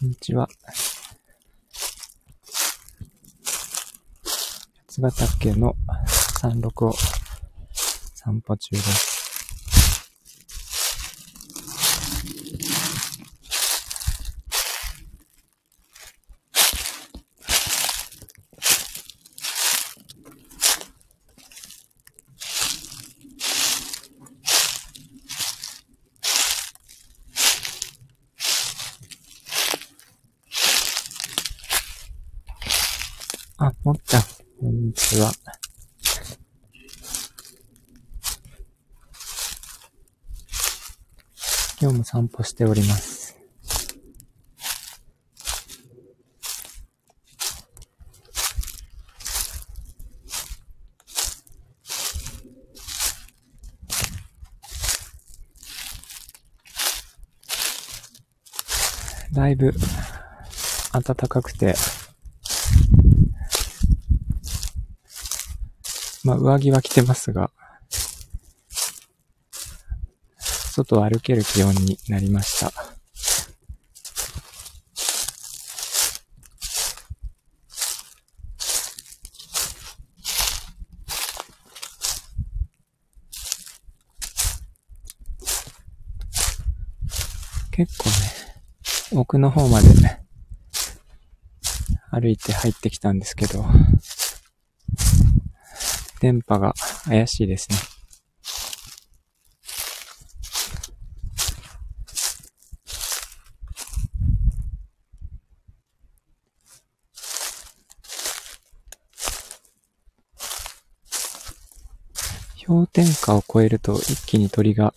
こんにちは。八ヶ岳の山麓を散歩中です。あ、もっちゃん、こんにちは。今日も散歩しております。だいぶ暖かくて、まあ、上着は着てますが、外を歩ける気温になりました。結構ね、奥の方まで歩いて入ってきたんですけど、電波が怪しいですね。氷点下を超えると一気に鳥が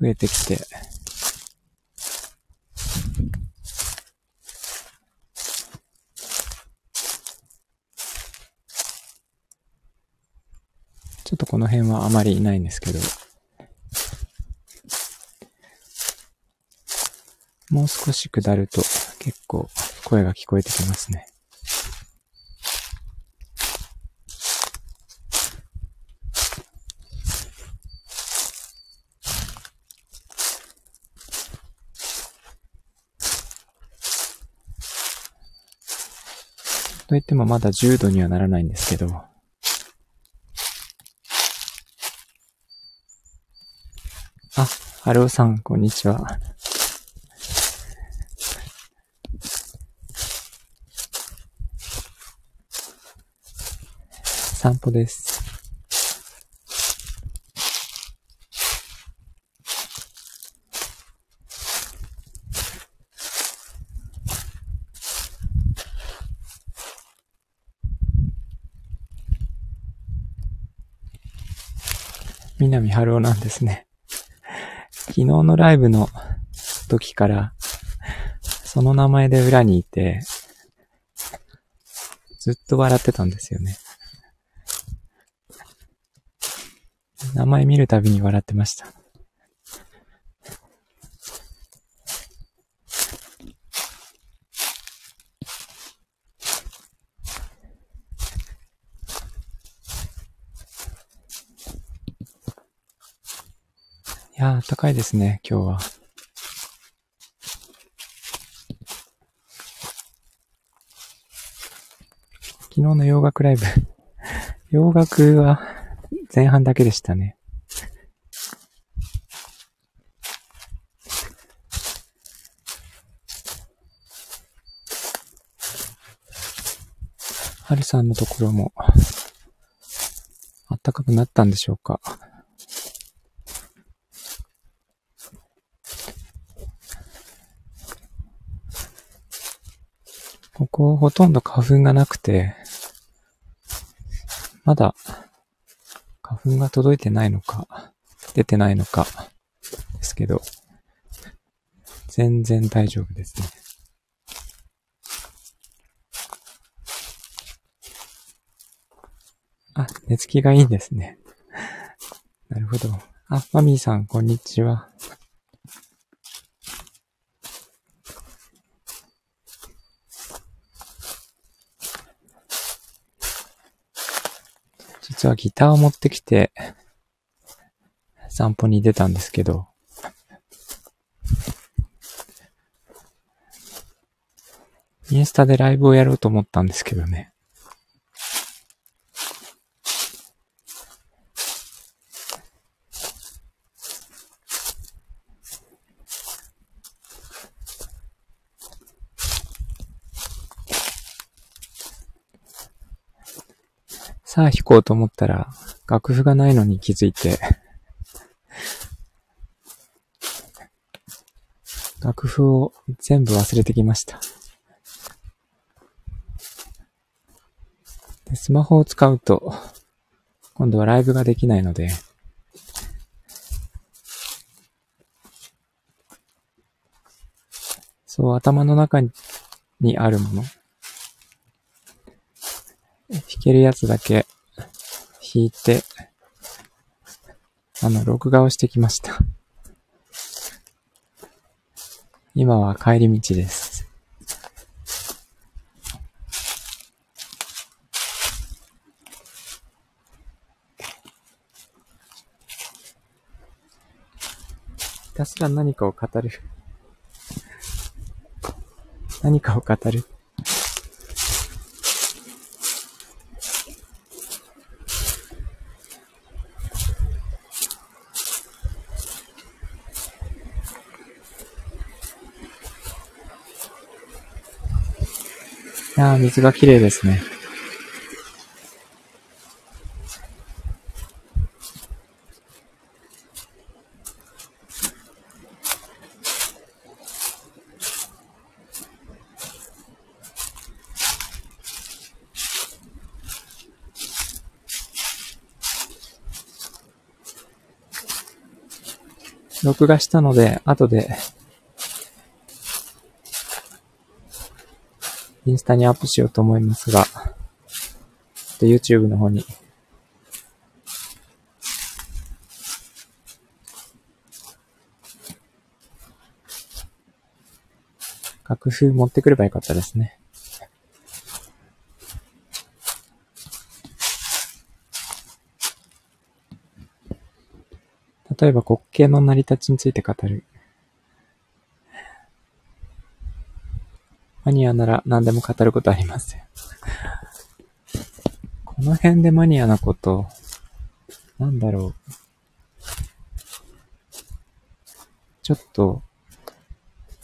増えてきて、ちょっとこの辺はあまりいないんですけど、もう少し下ると結構声が聞こえてきますね。と言ってもまだ10度にはならないんですけど、あ、はるおさん、こんにちは。散歩です。南春夫なんですね。昨日のライブの時から、その名前で裏にいて、ずっと笑ってたんですよね。名前見るたびに笑ってました。いやー、高いですね、今日は。昨日の洋楽ライブ。洋楽は前半だけでしたね。はるさんのところも、あったかくなったんでしょうか。ここほとんど花粉がなくて、まだ花粉が届いてないのか、出てないのか、ですけど、全然大丈夫ですね。あ、寝つきがいいんですね。なるほど。あ、マミーさん、こんにちは。実はギターを持ってきて、散歩に出たんですけど、インスタでライブをやろうと思ったんですけどね。さあ弾こうと思ったら、楽譜がないのに気づいて、楽譜を全部忘れてきました。でスマホを使うと、今度はライブができないので、そう頭の中にあるもの、弾けるやつだけ弾いて、あの、録画をしてきました。今は帰り道です。ひたすら何かを語る。何かを語る。やー、水が綺麗ですね。録画したので、後でインスタにアップしようと思いますが、YouTube の方に。楽譜持ってくればよかったですね。例えば国旗の成り立ちについて語る。マニアなら何でも語ることありますよ。この辺でマニアなこと、なんだろう。ちょっと、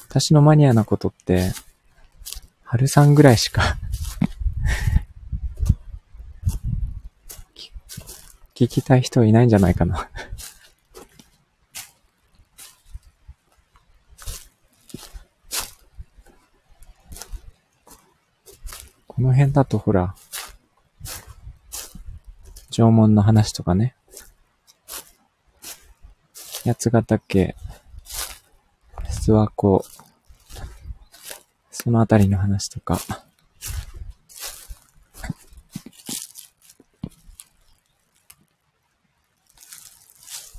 私のマニアなことって、春さんぐらいしか 聞きたい人いないんじゃないかなこの辺だとほら、縄文の話とかね。八ヶ岳、諏訪湖、そのあたりの話とか。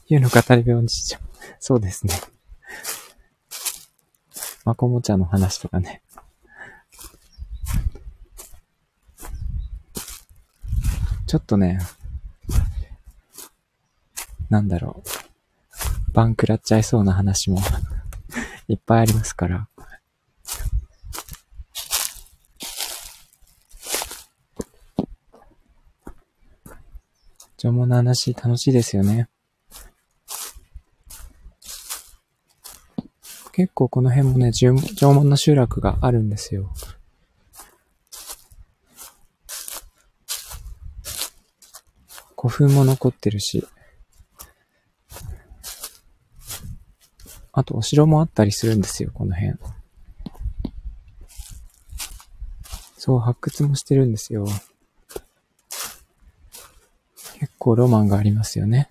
湯の語り部おじいちゃん。そうですね。まこもちゃの話とかね。ちょっとね、なんだろう。バン食らっちゃいそうな話も いっぱいありますから。縄文の話楽しいですよね。結構この辺もね、縄文の集落があるんですよ。古墳も残ってるし、あとお城もあったりするんですよ、この辺。そう、発掘もしてるんですよ。結構ロマンがありますよね。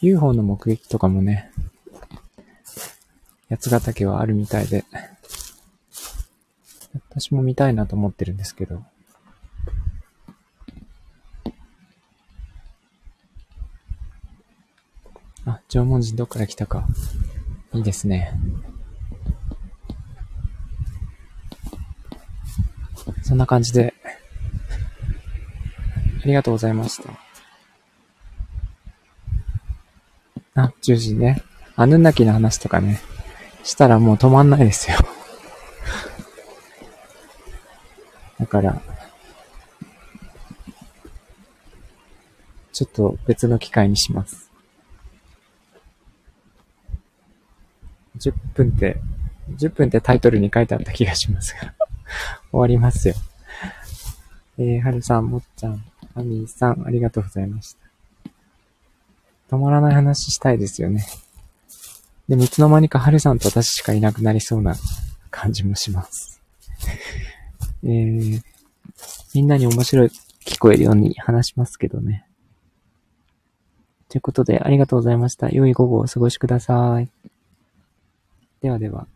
UFO の目撃とかもね、八ヶ岳はあるみたいで、私も見たいなと思ってるんですけど、あ、縄文人どっから来たか。いいですね。そんな感じで、ありがとうございました。あ、10時ね。アヌンナキの話とかね、したらもう止まんないですよ。だから、ちょっと別の機会にします。10分って、10分ってタイトルに書いてあった気がしますが 終わりますよ。えー、はるさん、もっちゃん、あみーさん、ありがとうございました。止まらない話したいですよね。でもいつの間にかはるさんと私しかいなくなりそうな感じもします。えー、みんなに面白い聞こえるように話しますけどね。ということで、ありがとうございました。良い午後をお過ごしください。ではでは。